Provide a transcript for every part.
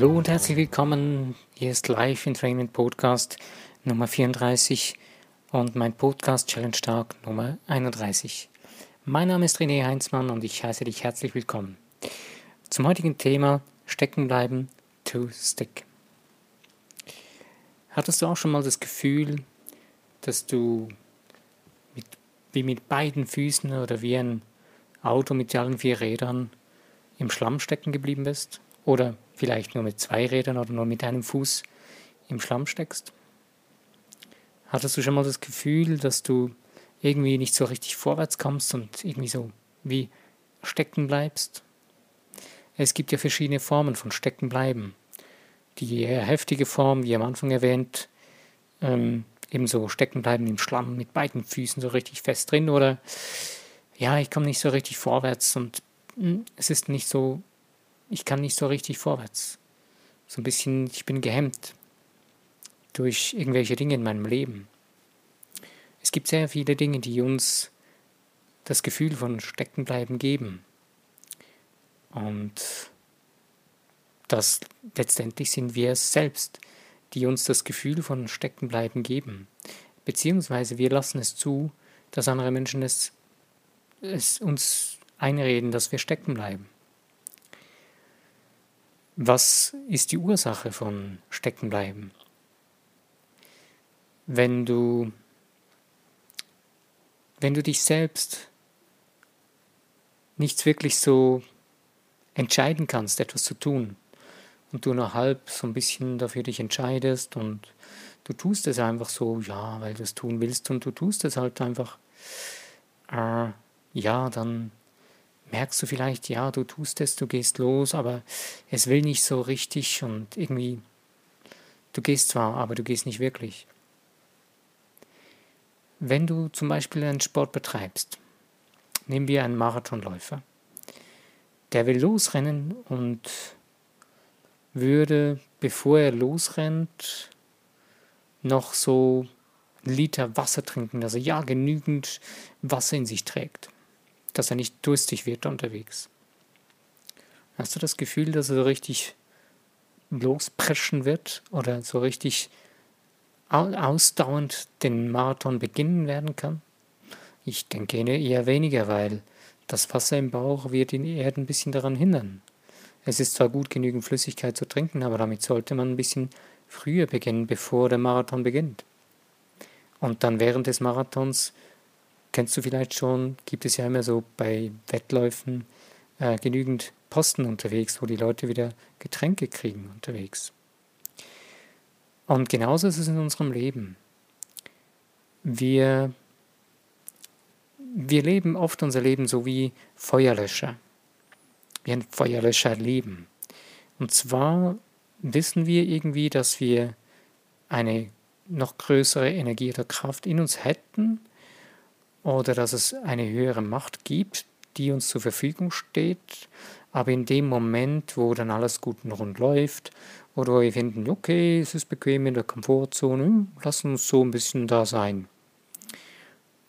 Hallo und herzlich willkommen. Hier ist Live Entrainment Podcast Nummer 34 und mein Podcast Challenge Tag Nummer 31. Mein Name ist René Heinzmann und ich heiße dich herzlich willkommen. Zum heutigen Thema Stecken bleiben to stick. Hattest du auch schon mal das Gefühl, dass du mit, wie mit beiden Füßen oder wie ein Auto mit allen vier Rädern im Schlamm stecken geblieben bist? Oder vielleicht nur mit zwei Rädern oder nur mit einem Fuß im Schlamm steckst? Hattest du schon mal das Gefühl, dass du irgendwie nicht so richtig vorwärts kommst und irgendwie so wie stecken bleibst? Es gibt ja verschiedene Formen von stecken bleiben. Die eher heftige Form, wie am Anfang erwähnt, ähm, ebenso stecken bleiben im Schlamm mit beiden Füßen so richtig fest drin oder ja, ich komme nicht so richtig vorwärts und mh, hm, es ist nicht so ich kann nicht so richtig vorwärts. So ein bisschen, ich bin gehemmt durch irgendwelche Dinge in meinem Leben. Es gibt sehr viele Dinge, die uns das Gefühl von Steckenbleiben geben. Und das letztendlich sind wir es selbst, die uns das Gefühl von Steckenbleiben geben. Beziehungsweise wir lassen es zu, dass andere Menschen es, es uns einreden, dass wir stecken bleiben. Was ist die Ursache von Steckenbleiben? Wenn du, wenn du dich selbst nicht wirklich so entscheiden kannst, etwas zu tun, und du nur halb so ein bisschen dafür dich entscheidest und du tust es einfach so, ja, weil du es tun willst und du tust es halt einfach, äh, ja, dann merkst du vielleicht, ja, du tust es, du gehst los, aber es will nicht so richtig und irgendwie, du gehst zwar, aber du gehst nicht wirklich. Wenn du zum Beispiel einen Sport betreibst, nehmen wir einen Marathonläufer, der will losrennen und würde, bevor er losrennt, noch so einen Liter Wasser trinken, dass er ja genügend Wasser in sich trägt dass er nicht durstig wird unterwegs. Hast du das Gefühl, dass er so richtig lospreschen wird oder so richtig ausdauernd den Marathon beginnen werden kann? Ich denke eher weniger, weil das Wasser im Bauch wird ihn eher ein bisschen daran hindern. Es ist zwar gut, genügend Flüssigkeit zu trinken, aber damit sollte man ein bisschen früher beginnen, bevor der Marathon beginnt. Und dann während des Marathons kennst du vielleicht schon, gibt es ja immer so bei Wettläufen äh, genügend Posten unterwegs, wo die Leute wieder Getränke kriegen unterwegs. Und genauso ist es in unserem Leben. Wir, wir leben oft unser Leben so wie Feuerlöscher. Wie ein Feuerlöscher leben. Und zwar wissen wir irgendwie, dass wir eine noch größere Energie oder Kraft in uns hätten, oder dass es eine höhere Macht gibt, die uns zur Verfügung steht, aber in dem Moment, wo dann alles gut und rund läuft oder wo wir finden, okay, es ist bequem in der Komfortzone, hm, lass uns so ein bisschen da sein.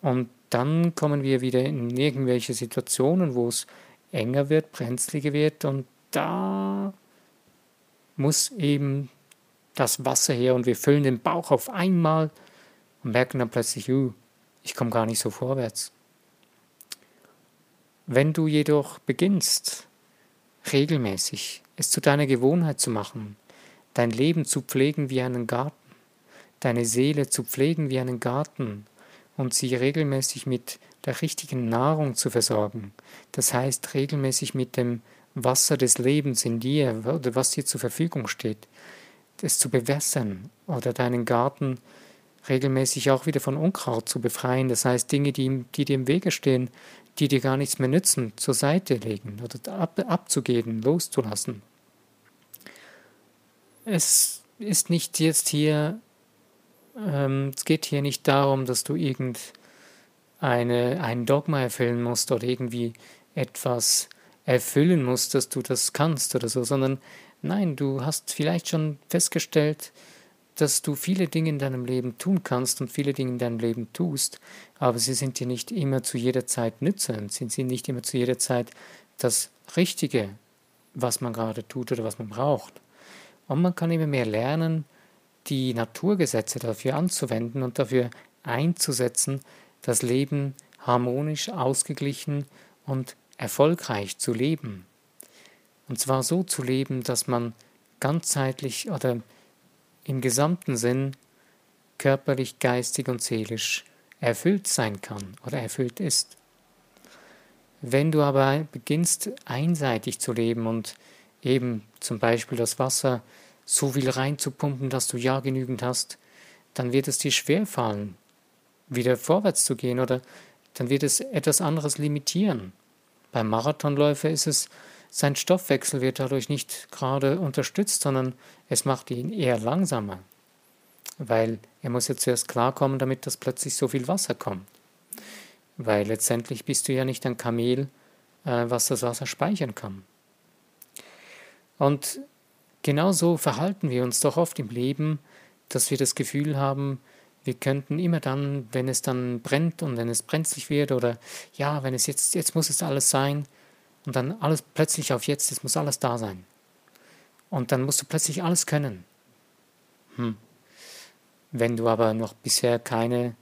Und dann kommen wir wieder in irgendwelche Situationen, wo es enger wird, brenzliger wird und da muss eben das Wasser her und wir füllen den Bauch auf einmal und merken dann plötzlich, uh, ich komme gar nicht so vorwärts. Wenn du jedoch beginnst, regelmäßig es zu deiner Gewohnheit zu machen, dein Leben zu pflegen wie einen Garten, deine Seele zu pflegen wie einen Garten und sie regelmäßig mit der richtigen Nahrung zu versorgen, das heißt regelmäßig mit dem Wasser des Lebens in dir oder was dir zur Verfügung steht, es zu bewässern oder deinen Garten zu regelmäßig auch wieder von Unkraut zu befreien. Das heißt, Dinge, die, die dir im Wege stehen, die dir gar nichts mehr nützen, zur Seite legen oder ab, abzugeben, loszulassen. Es ist nicht jetzt hier, ähm, es geht hier nicht darum, dass du irgend eine, ein Dogma erfüllen musst oder irgendwie etwas erfüllen musst, dass du das kannst oder so, sondern nein, du hast vielleicht schon festgestellt, dass du viele Dinge in deinem Leben tun kannst und viele Dinge in deinem Leben tust, aber sie sind dir nicht immer zu jeder Zeit nützend, sind sie nicht immer zu jeder Zeit das Richtige, was man gerade tut oder was man braucht. Und man kann immer mehr lernen, die Naturgesetze dafür anzuwenden und dafür einzusetzen, das Leben harmonisch, ausgeglichen und erfolgreich zu leben. Und zwar so zu leben, dass man ganzheitlich oder im gesamten Sinn körperlich, geistig und seelisch erfüllt sein kann oder erfüllt ist. Wenn du aber beginnst einseitig zu leben und eben zum Beispiel das Wasser so viel reinzupumpen, dass du ja genügend hast, dann wird es dir schwerfallen, wieder vorwärts zu gehen oder dann wird es etwas anderes limitieren. Beim Marathonläufer ist es, sein Stoffwechsel wird dadurch nicht gerade unterstützt, sondern es macht ihn eher langsamer, weil er muss ja zuerst klarkommen, damit dass plötzlich so viel Wasser kommt. Weil letztendlich bist du ja nicht ein Kamel, äh, was das Wasser speichern kann. Und genauso verhalten wir uns doch oft im Leben, dass wir das Gefühl haben, wir könnten immer dann, wenn es dann brennt und wenn es brenzlig wird oder ja, wenn es jetzt, jetzt muss es alles sein und dann alles plötzlich auf jetzt, es muss alles da sein. Und dann musst du plötzlich alles können. Hm. Wenn du aber noch bisher keine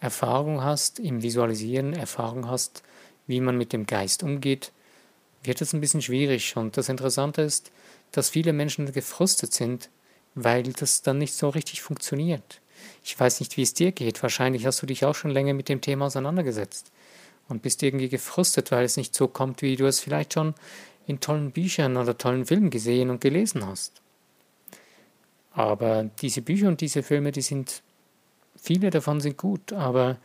Erfahrung hast im Visualisieren, Erfahrung hast, wie man mit dem Geist umgeht, wird es ein bisschen schwierig. Und das Interessante ist, dass viele Menschen gefrustet sind, weil das dann nicht so richtig funktioniert. Ich weiß nicht, wie es dir geht. Wahrscheinlich hast du dich auch schon länger mit dem Thema auseinandergesetzt und bist irgendwie gefrustet, weil es nicht so kommt, wie du es vielleicht schon in tollen Büchern oder tollen Filmen gesehen und gelesen hast. Aber diese Bücher und diese Filme, die sind, viele davon sind gut, aber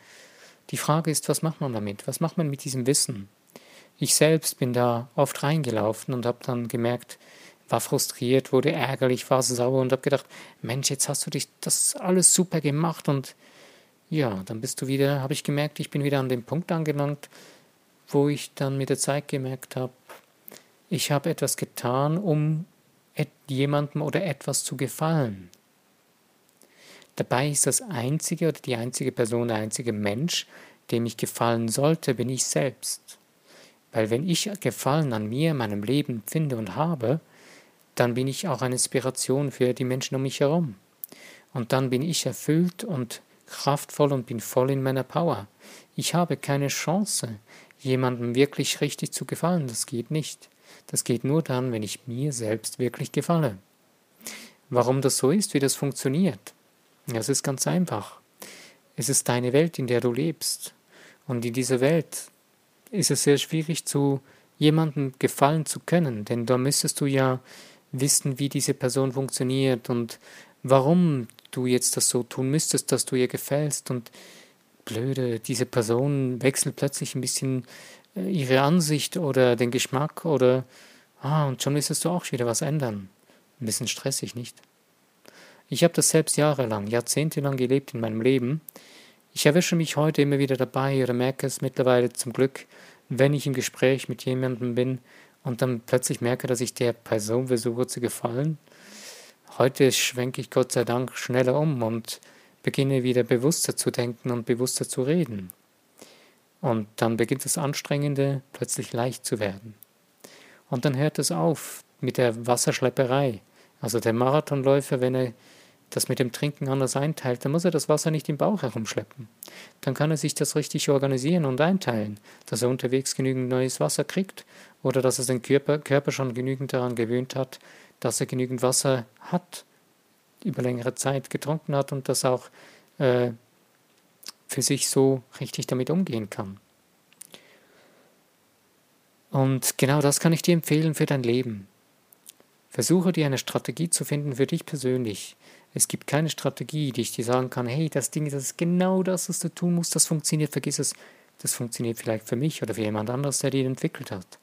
die Frage ist, was macht man damit? Was macht man mit diesem Wissen? Ich selbst bin da oft reingelaufen und habe dann gemerkt, war frustriert, wurde ärgerlich, war sauer und habe gedacht, Mensch, jetzt hast du dich das alles super gemacht und ja, dann bist du wieder, habe ich gemerkt, ich bin wieder an dem Punkt angelangt, wo ich dann mit der Zeit gemerkt habe, ich habe etwas getan, um jemandem oder etwas zu gefallen. Dabei ist das einzige oder die einzige Person, der einzige Mensch, dem ich gefallen sollte, bin ich selbst. Weil wenn ich Gefallen an mir, meinem Leben finde und habe, dann bin ich auch eine Inspiration für die Menschen um mich herum. Und dann bin ich erfüllt und kraftvoll und bin voll in meiner Power. Ich habe keine Chance, jemandem wirklich richtig zu gefallen. Das geht nicht. Das geht nur dann, wenn ich mir selbst wirklich gefalle. Warum das so ist, wie das funktioniert? Es ist ganz einfach. Es ist deine Welt, in der du lebst. Und in dieser Welt ist es sehr schwierig, zu jemandem gefallen zu können, denn da müsstest du ja wissen, wie diese Person funktioniert und warum du jetzt das so tun müsstest, dass du ihr gefällst und blöde, diese Person wechselt plötzlich ein bisschen äh, ihre Ansicht oder den Geschmack oder ah, und schon müsstest du auch wieder was ändern. Ein bisschen stressig, nicht? Ich habe das selbst jahrelang, jahrzehntelang gelebt in meinem Leben. Ich erwische mich heute immer wieder dabei oder merke es mittlerweile zum Glück, wenn ich im Gespräch mit jemandem bin und dann plötzlich merke, dass ich der Person versuche zu gefallen. Heute schwenke ich Gott sei Dank schneller um und beginne wieder bewusster zu denken und bewusster zu reden. Und dann beginnt das Anstrengende plötzlich leicht zu werden. Und dann hört es auf mit der Wasserschlepperei. Also der Marathonläufer, wenn er das mit dem Trinken anders einteilt, dann muss er das Wasser nicht im Bauch herumschleppen. Dann kann er sich das richtig organisieren und einteilen, dass er unterwegs genügend neues Wasser kriegt oder dass er den Körper, Körper schon genügend daran gewöhnt hat, dass er genügend Wasser hat, über längere Zeit getrunken hat und das auch äh, für sich so richtig damit umgehen kann. Und genau das kann ich dir empfehlen für dein Leben. Versuche dir eine Strategie zu finden für dich persönlich, es gibt keine Strategie, die ich dir sagen kann, hey, das Ding, das ist genau das, was du tun musst, das funktioniert, vergiss es. Das funktioniert vielleicht für mich oder für jemand anderes, der die entwickelt hat.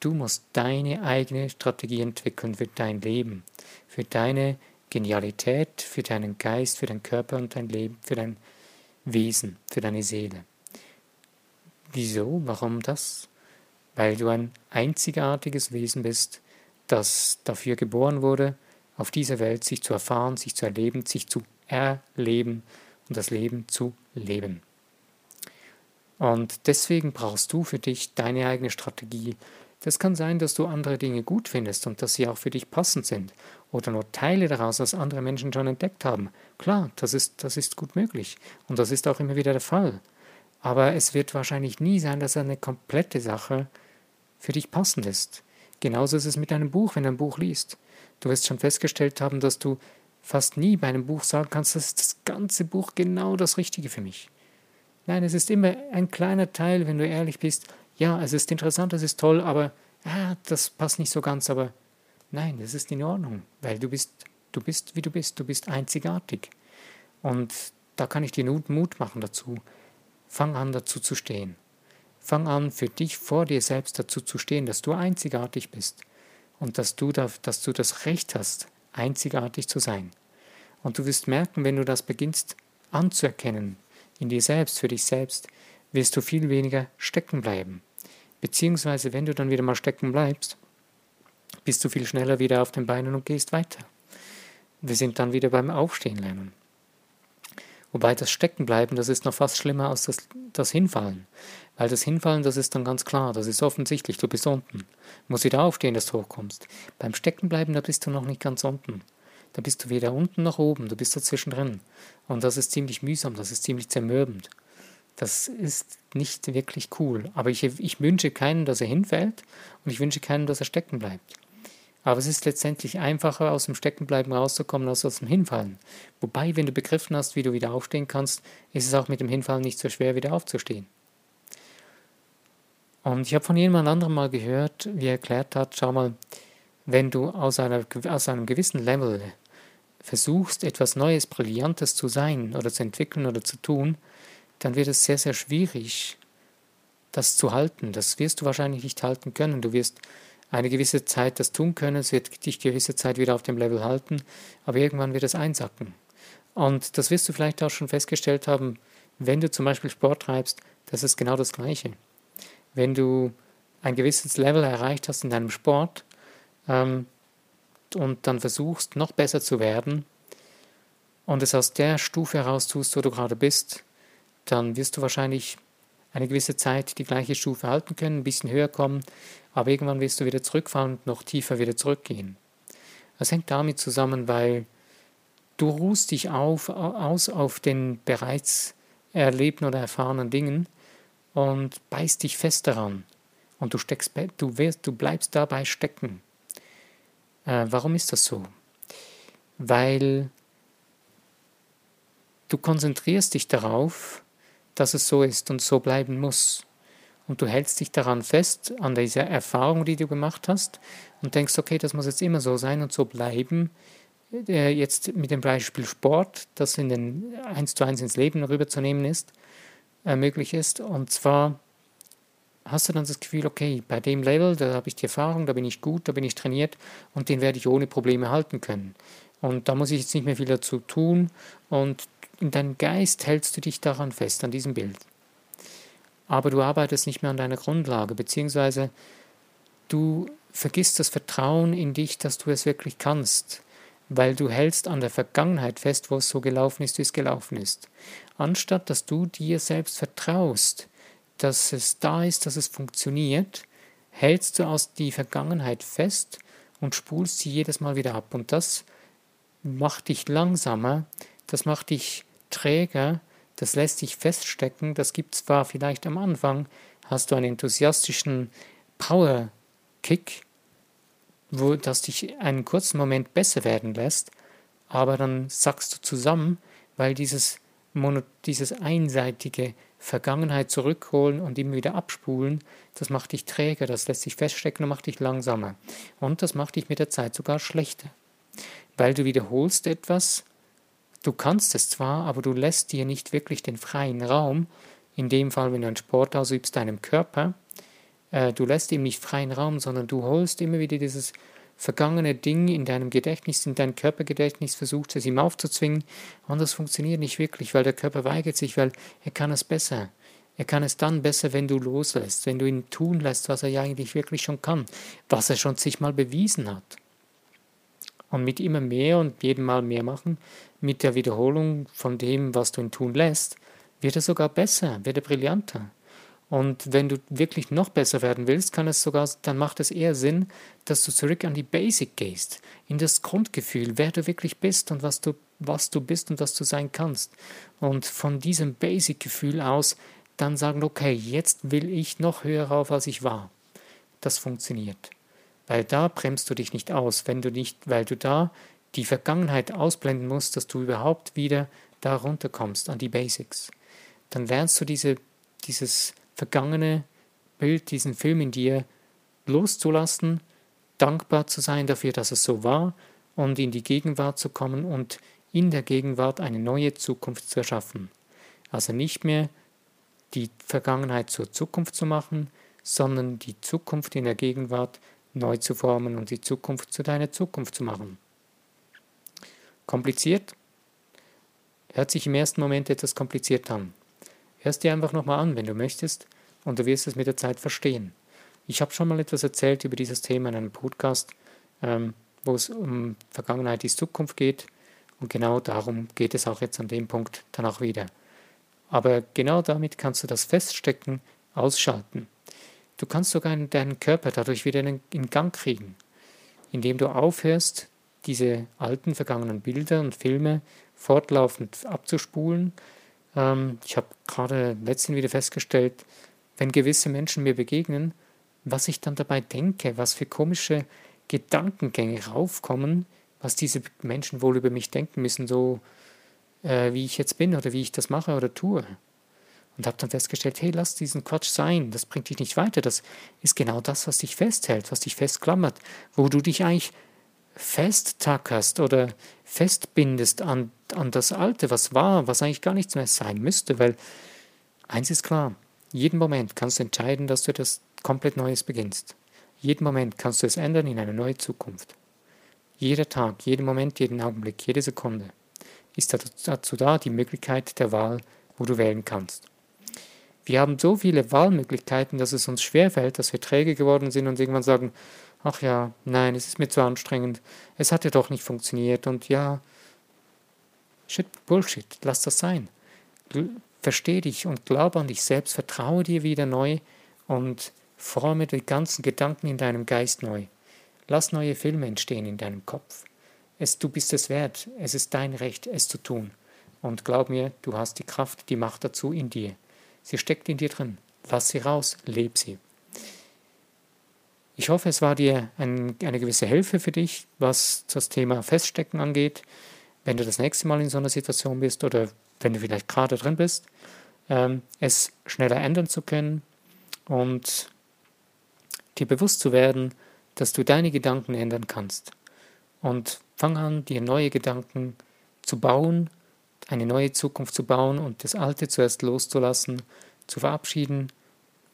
Du musst deine eigene Strategie entwickeln für dein Leben, für deine Genialität, für deinen Geist, für deinen Körper und dein Leben, für dein Wesen, für deine Seele. Wieso? Warum das? Weil du ein einzigartiges Wesen bist, das dafür geboren wurde, auf dieser Welt sich zu erfahren, sich zu erleben, sich zu erleben und das Leben zu leben. Und deswegen brauchst du für dich deine eigene Strategie, Das kann sein, dass du andere Dinge gut findest und dass sie auch für dich passend sind oder nur Teile daraus, was andere Menschen schon entdeckt haben. Klar, das ist, das ist gut möglich und das ist auch immer wieder der Fall. Aber es wird wahrscheinlich nie sein, dass eine komplette Sache für dich passend ist. Genauso ist es mit einem Buch, wenn du ein Buch liest. Du wirst schon festgestellt haben, dass du fast nie bei einem Buch sagen kannst, das ist das ganze Buch genau das Richtige für mich. Nein, es ist immer ein kleiner Teil, wenn du ehrlich bist. Ja, es ist interessant, es ist toll, aber ah, das passt nicht so ganz. Aber nein, es ist in Ordnung, weil du bist, du bist, wie du bist. Du bist einzigartig. Und da kann ich dir Mut machen dazu. Fang an, dazu zu stehen. Fang an, für dich vor dir selbst dazu zu stehen, dass du einzigartig bist und dass du, da, dass du das Recht hast, einzigartig zu sein. Und du wirst merken, wenn du das beginnst anzuerkennen, in dir selbst, für dich selbst, wirst du viel weniger stecken bleiben. Beziehungsweise, wenn du dann wieder mal stecken bleibst, bist du viel schneller wieder auf den Beinen und gehst weiter. Wir sind dann wieder beim Aufstehen lernen. Wobei das Steckenbleiben, das ist noch fast schlimmer als das, das Hinfallen. Weil das Hinfallen, das ist dann ganz klar, das ist offensichtlich, du bist unten. Du musst wieder aufstehen, dass du hochkommst. Beim Steckenbleiben, da bist du noch nicht ganz unten. Da bist du weder unten noch oben, du bist dazwischen drin. Und das ist ziemlich mühsam, das ist ziemlich zermürbend. Das ist nicht wirklich cool. Aber ich, ich wünsche keinen, dass er hinfällt und ich wünsche keinen, dass er stecken bleibt. Aber es ist letztendlich einfacher, aus dem Steckenbleiben rauszukommen, als aus dem Hinfallen. Wobei, wenn du begriffen hast, wie du wieder aufstehen kannst, ist es auch mit dem Hinfallen nicht so schwer, wieder aufzustehen. Und ich habe von jemand anderem mal gehört, wie er erklärt hat, schau mal, wenn du aus, einer, aus einem gewissen Level versuchst, etwas Neues, Brillantes zu sein oder zu entwickeln oder zu tun, dann wird es sehr, sehr schwierig, das zu halten. Das wirst du wahrscheinlich nicht halten können. Du wirst eine gewisse Zeit das tun können, es wird dich gewisse Zeit wieder auf dem Level halten, aber irgendwann wird es einsacken. Und das wirst du vielleicht auch schon festgestellt haben, wenn du zum Beispiel Sport treibst, das ist genau das Gleiche wenn du ein gewisses Level erreicht hast in deinem Sport ähm, und dann versuchst, noch besser zu werden und es aus der Stufe heraus tust, wo du gerade bist, dann wirst du wahrscheinlich eine gewisse Zeit die gleiche Stufe halten können, ein bisschen höher kommen, aber irgendwann wirst du wieder zurückfallen und noch tiefer wieder zurückgehen. Das hängt damit zusammen, weil du ruhst dich auf, aus auf den bereits erlebten oder erfahrenen Dingen und beißt dich fest daran und du, steckst, du, wirst, du bleibst dabei stecken. Äh, warum ist das so? Weil du konzentrierst dich darauf, dass es so ist und so bleiben muss. Und du hältst dich daran fest, an dieser Erfahrung, die du gemacht hast, und denkst, okay, das muss jetzt immer so sein und so bleiben. Äh, jetzt mit dem Beispiel Sport, das in den eins zu eins ins Leben rüberzunehmen ist, äh, möglich ist. Und zwar hast du dann das Gefühl, okay, bei dem Level, da habe ich die Erfahrung, da bin ich gut, da bin ich trainiert und den werde ich ohne Probleme halten können. Und da muss ich jetzt nicht mehr viel dazu tun und in deinem Geist hältst du dich daran fest, an diesem Bild. Aber du arbeitest nicht mehr an deiner Grundlage, beziehungsweise du vergisst das Vertrauen in dich, dass du es wirklich kannst weil du hältst an der Vergangenheit fest, wo es so gelaufen ist, wie es gelaufen ist. Anstatt dass du dir selbst vertraust, dass es da ist, dass es funktioniert, hältst du aus die Vergangenheit fest und spulst sie jedes Mal wieder ab. Und das macht dich langsamer, das macht dich träger, das lässt dich feststecken. Das gibt zwar vielleicht am Anfang, hast du einen enthusiastischen Power-Kick, wo das dich einen kurzen Moment besser werden lässt, aber dann sackst du zusammen, weil dieses, Mono, dieses einseitige Vergangenheit zurückholen und immer wieder abspulen, das macht dich träger, das lässt sich feststecken und macht dich langsamer. Und das macht dich mit der Zeit sogar schlechter. Weil du wiederholst etwas, du kannst es zwar, aber du lässt dir nicht wirklich den freien Raum, in dem Fall, wenn du einen Sport ausübst, deinem Körper, äh, du lässt ihm nicht freien Raum, sondern du holst immer wieder dieses vergangene Ding in deinem Gedächtnis, in dein Körpergedächtnis, versuchst es ihm aufzuzwingen und das funktioniert nicht wirklich, weil der Körper weigert sich, weil er kann es besser. Er kann es dann besser, wenn du loslässt, wenn du ihn tun lässt, was er ja eigentlich wirklich schon kann, was er schon sich mal bewiesen hat. Und mit immer mehr und jedem Mal mehr machen, mit der Wiederholung von dem, was du ihn tun lässt, wird er sogar besser, wird er brillanter. Und wenn du wirklich noch besser werden willst, kann es sogar, dann macht es eher Sinn, dass du zurück an die Basic gehst, in das Grundgefühl, wer du wirklich bist und was du, was du bist und was du sein kannst. Und von diesem Basic-Gefühl aus dann sagen, okay, jetzt will ich noch höher rauf, als ich war. Das funktioniert. Weil da bremst du dich nicht aus, wenn du nicht, weil du da die Vergangenheit ausblenden musst, dass du überhaupt wieder da runterkommst an die Basics. Dann lernst du diese, dieses vergangene Bild, diesen Film in dir loszulassen, dankbar zu sein dafür, dass es so war und in die Gegenwart zu kommen und in der Gegenwart eine neue Zukunft zu erschaffen. Also nicht mehr die Vergangenheit zur Zukunft zu machen, sondern die Zukunft in der Gegenwart neu zu formen und die Zukunft zu deiner Zukunft zu machen. Kompliziert? Hört sich im ersten Moment etwas kompliziert an. Hörst dir einfach nochmal an, wenn du möchtest, und du wirst es mit der Zeit verstehen. Ich habe schon mal etwas erzählt über dieses Thema in einem Podcast, ähm, wo es um Vergangenheit ist Zukunft geht. Und genau darum geht es auch jetzt an dem Punkt dann auch wieder. Aber genau damit kannst du das Feststecken ausschalten. Du kannst sogar deinen Körper dadurch wieder in Gang kriegen, indem du aufhörst, diese alten vergangenen Bilder und Filme fortlaufend abzuspulen ähm, ich habe gerade letztens wieder festgestellt, wenn gewisse Menschen mir begegnen, was ich dann dabei denke, was für komische Gedankengänge raufkommen, was diese Menschen wohl über mich denken müssen, so äh, wie ich jetzt bin oder wie ich das mache oder tue. Und habe dann festgestellt, hey, lass diesen Quatsch sein, das bringt dich nicht weiter, das ist genau das, was dich festhält, was dich festklammert, wo du dich eigentlich festtackerst oder festbindest an, an das Alte, was war, was eigentlich gar nichts mehr sein müsste, weil eins ist klar, jeden Moment kannst du entscheiden, dass du etwas komplett Neues beginnst. Jeden Moment kannst du es ändern in eine neue Zukunft. Jeder Tag, jeden Moment, jeden Augenblick, jede Sekunde ist dazu da die Möglichkeit der Wahl, wo du wählen kannst. Wir haben so viele Wahlmöglichkeiten, dass es uns schwerfällt, dass wir träge geworden sind und irgendwann sagen, ach ja, nein, es ist mir zu anstrengend, es hat ja doch nicht funktioniert und ja, shit, Bullshit, lass das sein. Versteh dich und glaube an dich selbst, vertraue dir wieder neu und forme die ganzen Gedanken in deinem Geist neu. Lass neue Filme entstehen in deinem Kopf. Es, du bist es wert, es ist dein Recht, es zu tun. Und glaub mir, du hast die Kraft, die Macht dazu in dir. Sie steckt in dir drin. Lass sie raus, leb sie. Ich hoffe, es war dir ein, eine gewisse Hilfe für dich, was das Thema Feststecken angeht. Wenn du das nächste Mal in so einer Situation bist oder wenn du vielleicht gerade drin bist, ähm, es schneller ändern zu können und dir bewusst zu werden, dass du deine Gedanken ändern kannst. Und fang an, dir neue Gedanken zu bauen, eine neue Zukunft zu bauen und das Alte zuerst loszulassen, zu verabschieden,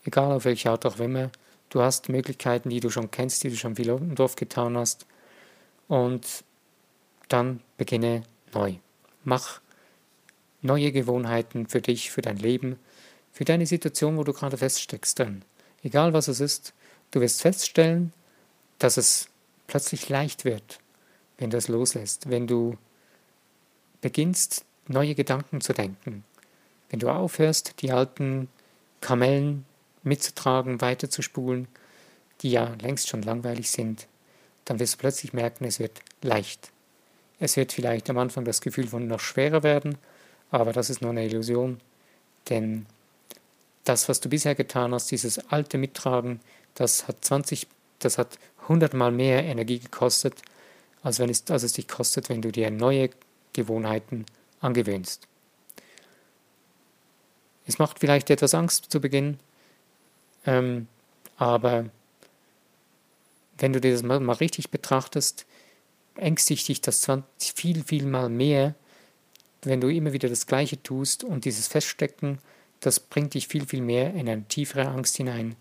egal auf welche Art auch immer, Du hast Möglichkeiten, die du schon kennst, die du schon viel und oft getan hast. Und dann beginne neu. Mach neue Gewohnheiten für dich, für dein Leben, für deine Situation, wo du gerade feststeckst. Dann, egal was es ist, du wirst feststellen, dass es plötzlich leicht wird, wenn du es loslässt, wenn du beginnst, neue Gedanken zu denken, wenn du aufhörst, die alten Kamellen mitzutragen, weiterzuspulen, die ja längst schon langweilig sind, dann wirst du plötzlich merken, es wird leicht. Es wird vielleicht am Anfang das Gefühl von noch schwerer werden, aber das ist nur eine Illusion, denn das, was du bisher getan hast, dieses alte Mittragen, das hat 20, das hat 100 mal mehr Energie gekostet, als, wenn es, als es dich kostet, wenn du dir neue Gewohnheiten angewöhnst. Es macht vielleicht etwas Angst zu Beginn, ähm, aber wenn du dir das mal, mal richtig betrachtest, ängstigt dich das 20, viel, viel mal mehr, wenn du immer wieder das Gleiche tust und dieses Feststecken, das bringt dich viel, viel mehr in eine tiefere Angst hinein,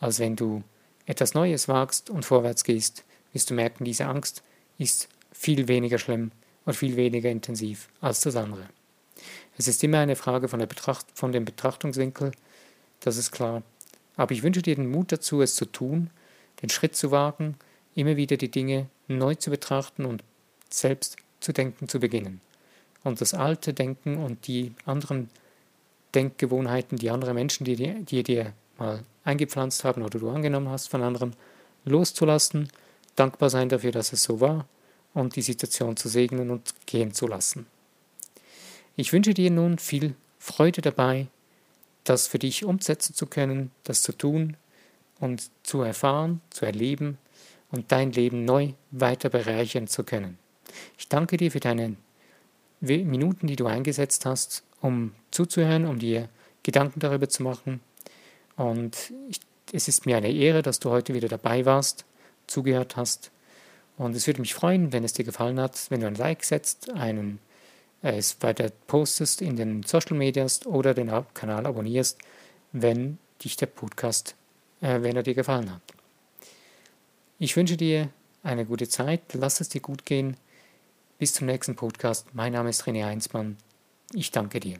als wenn du etwas Neues wagst und vorwärts gehst, wirst du merken, diese Angst ist viel weniger schlimm und viel weniger intensiv als das andere. Es ist immer eine Frage von, Betracht von dem Betrachtungswinkel, das ist klar. Aber ich wünsche dir den Mut dazu, es zu tun, den Schritt zu wagen, immer wieder die Dinge neu zu betrachten und selbst zu denken zu beginnen. Und das alte Denken und die anderen Denkgewohnheiten, die andere Menschen, die, die dir mal eingepflanzt haben oder du angenommen hast von anderen, loszulassen, dankbar sein dafür, dass es so war und die Situation zu segnen und gehen zu lassen. Ich wünsche dir nun viel Freude dabei, das für dich umsetzen zu können, das zu tun und zu erfahren, zu erleben und dein Leben neu weiter bereichern zu können. Ich danke dir für deine Minuten, die du eingesetzt hast, um zuzuhören, um dir Gedanken darüber zu machen. Und ich, es ist mir eine Ehre, dass du heute wieder dabei warst, zugehört hast. Und es würde mich freuen, wenn es dir gefallen hat, wenn du ein Like setzt, einen äh, es weiter postest in den Social Medias oder den Kanal abonnierst, wenn dich der Podcast, äh, wenn er dir gefallen hat. Ich wünsche dir eine gute Zeit, lass es dir gut gehen. Bis zum nächsten Podcast. Mein Name ist René Heinzmann. Ich danke dir.